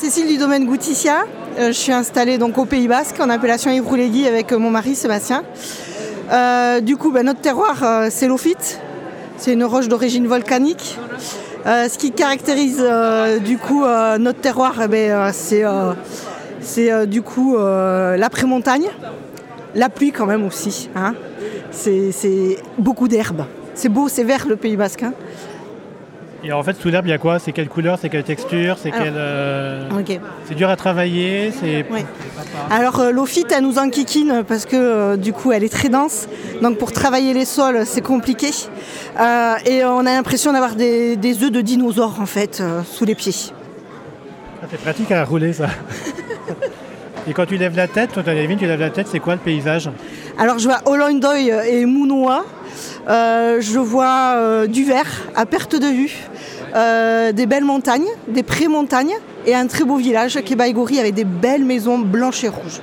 Cécile du domaine Gouticia. Euh, je suis installée donc au Pays Basque en appellation Ivroulegui avec euh, mon mari Sébastien. Euh, du coup, ben, notre terroir, c'est l'ophyte. C'est une roche d'origine volcanique. ce qui caractérise du coup notre terroir, eh ben, c'est du coup l'après-montagne, la pluie quand même aussi. Hein. C'est beaucoup d'herbe. C'est beau, c'est vert le Pays Basque. Hein. Et en fait, sous l'herbe, il y a quoi? C'est quelle couleur? C'est quelle texture? C'est quelle, euh, C'est dur à travailler c'est... Alors euh, l'ophyte, elle nous enquiquine parce que euh, du coup, elle est très dense. Donc pour travailler les sols, c'est compliqué. et on a l'impression d'avoir des, des œufs de dinosaures en fait sous les pieds. Ah, c'est pratique à rouler ça. et quand tu lèves la tête, quand tu lèves la tête, c'est quoi le paysage? Alors je vois Holondoy et Mounoua. je vois du vert à perte de vue. Euh, des belles montagnes, des pré-montagnes et un très beau village qui avec des belles maisons blanches et rouges.